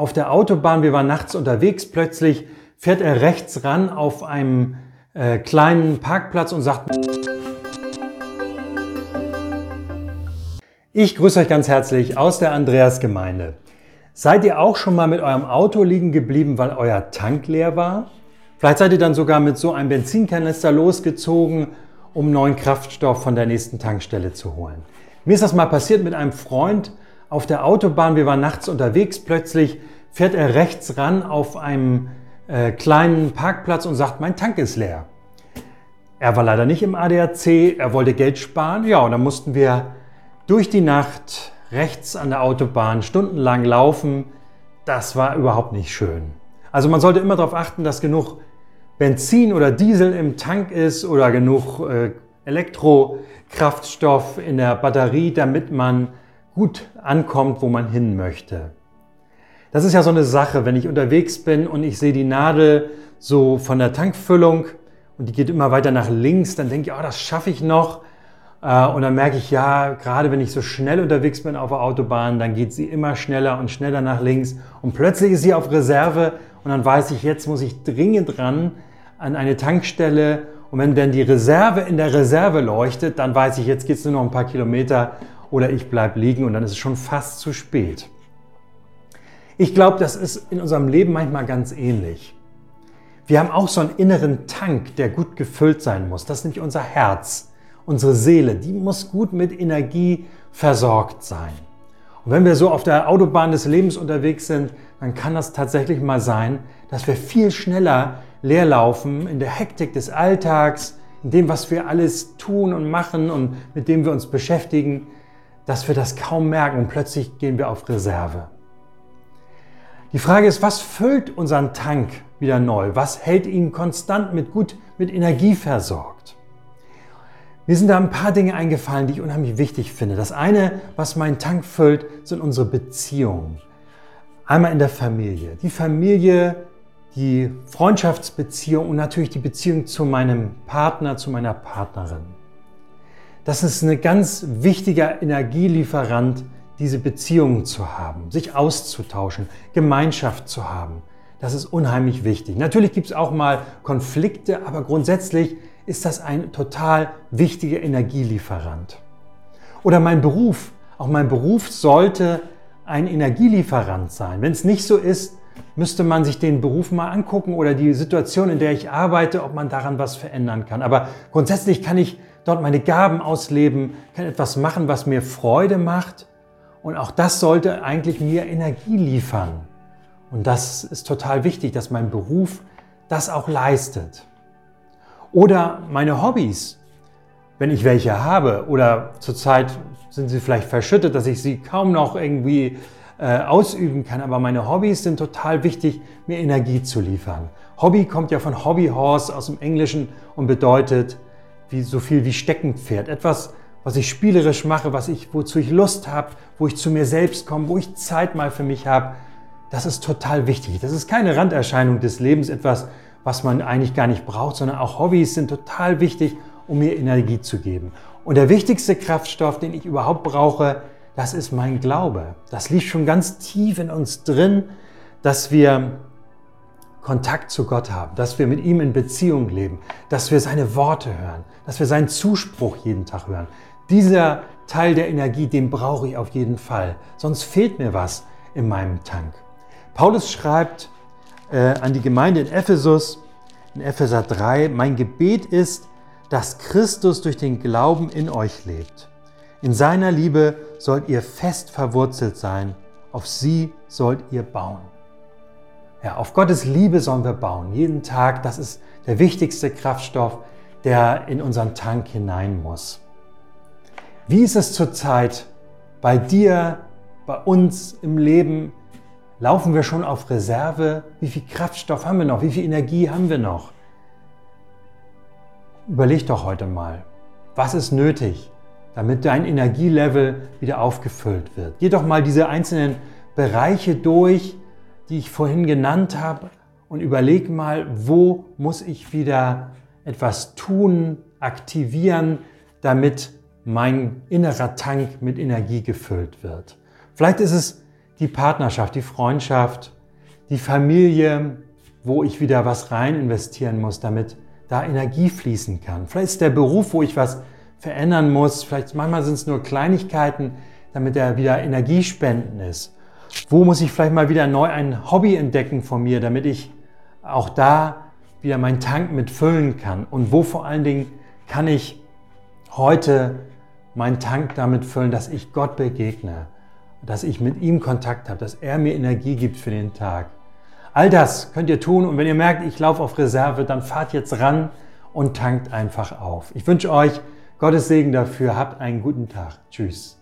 auf der Autobahn, wir waren nachts unterwegs, plötzlich fährt er rechts ran auf einem äh, kleinen Parkplatz und sagt, ich grüße euch ganz herzlich aus der Andreasgemeinde. Seid ihr auch schon mal mit eurem Auto liegen geblieben, weil euer Tank leer war? Vielleicht seid ihr dann sogar mit so einem Benzinkanister losgezogen, um neuen Kraftstoff von der nächsten Tankstelle zu holen. Mir ist das mal passiert mit einem Freund auf der Autobahn. Wir waren nachts unterwegs. Plötzlich fährt er rechts ran auf einem äh, kleinen Parkplatz und sagt, mein Tank ist leer. Er war leider nicht im ADAC, er wollte Geld sparen. Ja, und dann mussten wir durch die Nacht rechts an der Autobahn stundenlang laufen. Das war überhaupt nicht schön. Also man sollte immer darauf achten, dass genug Benzin oder Diesel im Tank ist oder genug äh, Elektrokraftstoff in der Batterie, damit man gut ankommt, wo man hin möchte. Das ist ja so eine Sache, wenn ich unterwegs bin und ich sehe die Nadel so von der Tankfüllung und die geht immer weiter nach links, dann denke ich, oh, das schaffe ich noch. Äh, und dann merke ich, ja, gerade wenn ich so schnell unterwegs bin auf der Autobahn, dann geht sie immer schneller und schneller nach links. Und plötzlich ist sie auf Reserve und dann weiß ich, jetzt muss ich dringend ran an eine Tankstelle. Und wenn dann die Reserve in der Reserve leuchtet, dann weiß ich, jetzt geht es nur noch ein paar Kilometer oder ich bleibe liegen und dann ist es schon fast zu spät. Ich glaube, das ist in unserem Leben manchmal ganz ähnlich. Wir haben auch so einen inneren Tank, der gut gefüllt sein muss. Das ist nämlich unser Herz, unsere Seele. Die muss gut mit Energie versorgt sein. Und wenn wir so auf der Autobahn des Lebens unterwegs sind, dann kann das tatsächlich mal sein, dass wir viel schneller leerlaufen in der Hektik des Alltags, in dem, was wir alles tun und machen und mit dem wir uns beschäftigen, dass wir das kaum merken und plötzlich gehen wir auf Reserve. Die Frage ist, was füllt unseren Tank wieder neu? Was hält ihn konstant mit gut mit Energie versorgt? Mir sind da ein paar Dinge eingefallen, die ich unheimlich wichtig finde. Das eine, was meinen Tank füllt, sind unsere Beziehungen. Einmal in der Familie. Die Familie, die Freundschaftsbeziehung und natürlich die Beziehung zu meinem Partner, zu meiner Partnerin. Das ist ein ganz wichtiger Energielieferant diese Beziehungen zu haben, sich auszutauschen, Gemeinschaft zu haben. Das ist unheimlich wichtig. Natürlich gibt es auch mal Konflikte, aber grundsätzlich ist das ein total wichtiger Energielieferant. Oder mein Beruf. Auch mein Beruf sollte ein Energielieferant sein. Wenn es nicht so ist, müsste man sich den Beruf mal angucken oder die Situation, in der ich arbeite, ob man daran was verändern kann. Aber grundsätzlich kann ich dort meine Gaben ausleben, kann etwas machen, was mir Freude macht und auch das sollte eigentlich mir Energie liefern. Und das ist total wichtig, dass mein Beruf das auch leistet. Oder meine Hobbys, wenn ich welche habe. Oder zurzeit sind sie vielleicht verschüttet, dass ich sie kaum noch irgendwie äh, ausüben kann. Aber meine Hobbys sind total wichtig, mir Energie zu liefern. Hobby kommt ja von Hobbyhorse aus dem Englischen und bedeutet wie, so viel wie Steckenpferd. Etwas, was ich spielerisch mache, was ich, wozu ich Lust habe, wo ich zu mir selbst komme, wo ich Zeit mal für mich habe, das ist total wichtig. Das ist keine Randerscheinung des Lebens, etwas, was man eigentlich gar nicht braucht, sondern auch Hobbys sind total wichtig, um mir Energie zu geben. Und der wichtigste Kraftstoff, den ich überhaupt brauche, das ist mein Glaube. Das liegt schon ganz tief in uns drin, dass wir Kontakt zu Gott haben, dass wir mit ihm in Beziehung leben, dass wir seine Worte hören, dass wir seinen Zuspruch jeden Tag hören, dieser Teil der Energie, den brauche ich auf jeden Fall. Sonst fehlt mir was in meinem Tank. Paulus schreibt äh, an die Gemeinde in Ephesus, in Epheser 3, mein Gebet ist, dass Christus durch den Glauben in euch lebt. In seiner Liebe sollt ihr fest verwurzelt sein, auf sie sollt ihr bauen. Ja, auf Gottes Liebe sollen wir bauen, jeden Tag. Das ist der wichtigste Kraftstoff, der in unseren Tank hinein muss. Wie ist es zurzeit bei dir, bei uns im Leben? Laufen wir schon auf Reserve? Wie viel Kraftstoff haben wir noch? Wie viel Energie haben wir noch? Überleg doch heute mal, was ist nötig, damit dein Energielevel wieder aufgefüllt wird? Geh doch mal diese einzelnen Bereiche durch, die ich vorhin genannt habe und überleg mal, wo muss ich wieder etwas tun, aktivieren, damit mein innerer Tank mit Energie gefüllt wird. Vielleicht ist es die Partnerschaft, die Freundschaft, die Familie, wo ich wieder was rein investieren muss, damit da Energie fließen kann. Vielleicht ist der Beruf, wo ich was verändern muss. Vielleicht manchmal sind es nur Kleinigkeiten, damit er wieder Energiespenden ist. Wo muss ich vielleicht mal wieder neu ein Hobby entdecken von mir, damit ich auch da wieder meinen Tank mit füllen kann? Und wo vor allen Dingen kann ich heute meinen Tank damit füllen, dass ich Gott begegne, dass ich mit ihm Kontakt habe, dass er mir Energie gibt für den Tag? All das könnt ihr tun und wenn ihr merkt, ich laufe auf Reserve, dann fahrt jetzt ran und tankt einfach auf. Ich wünsche euch Gottes Segen dafür. Habt einen guten Tag. Tschüss.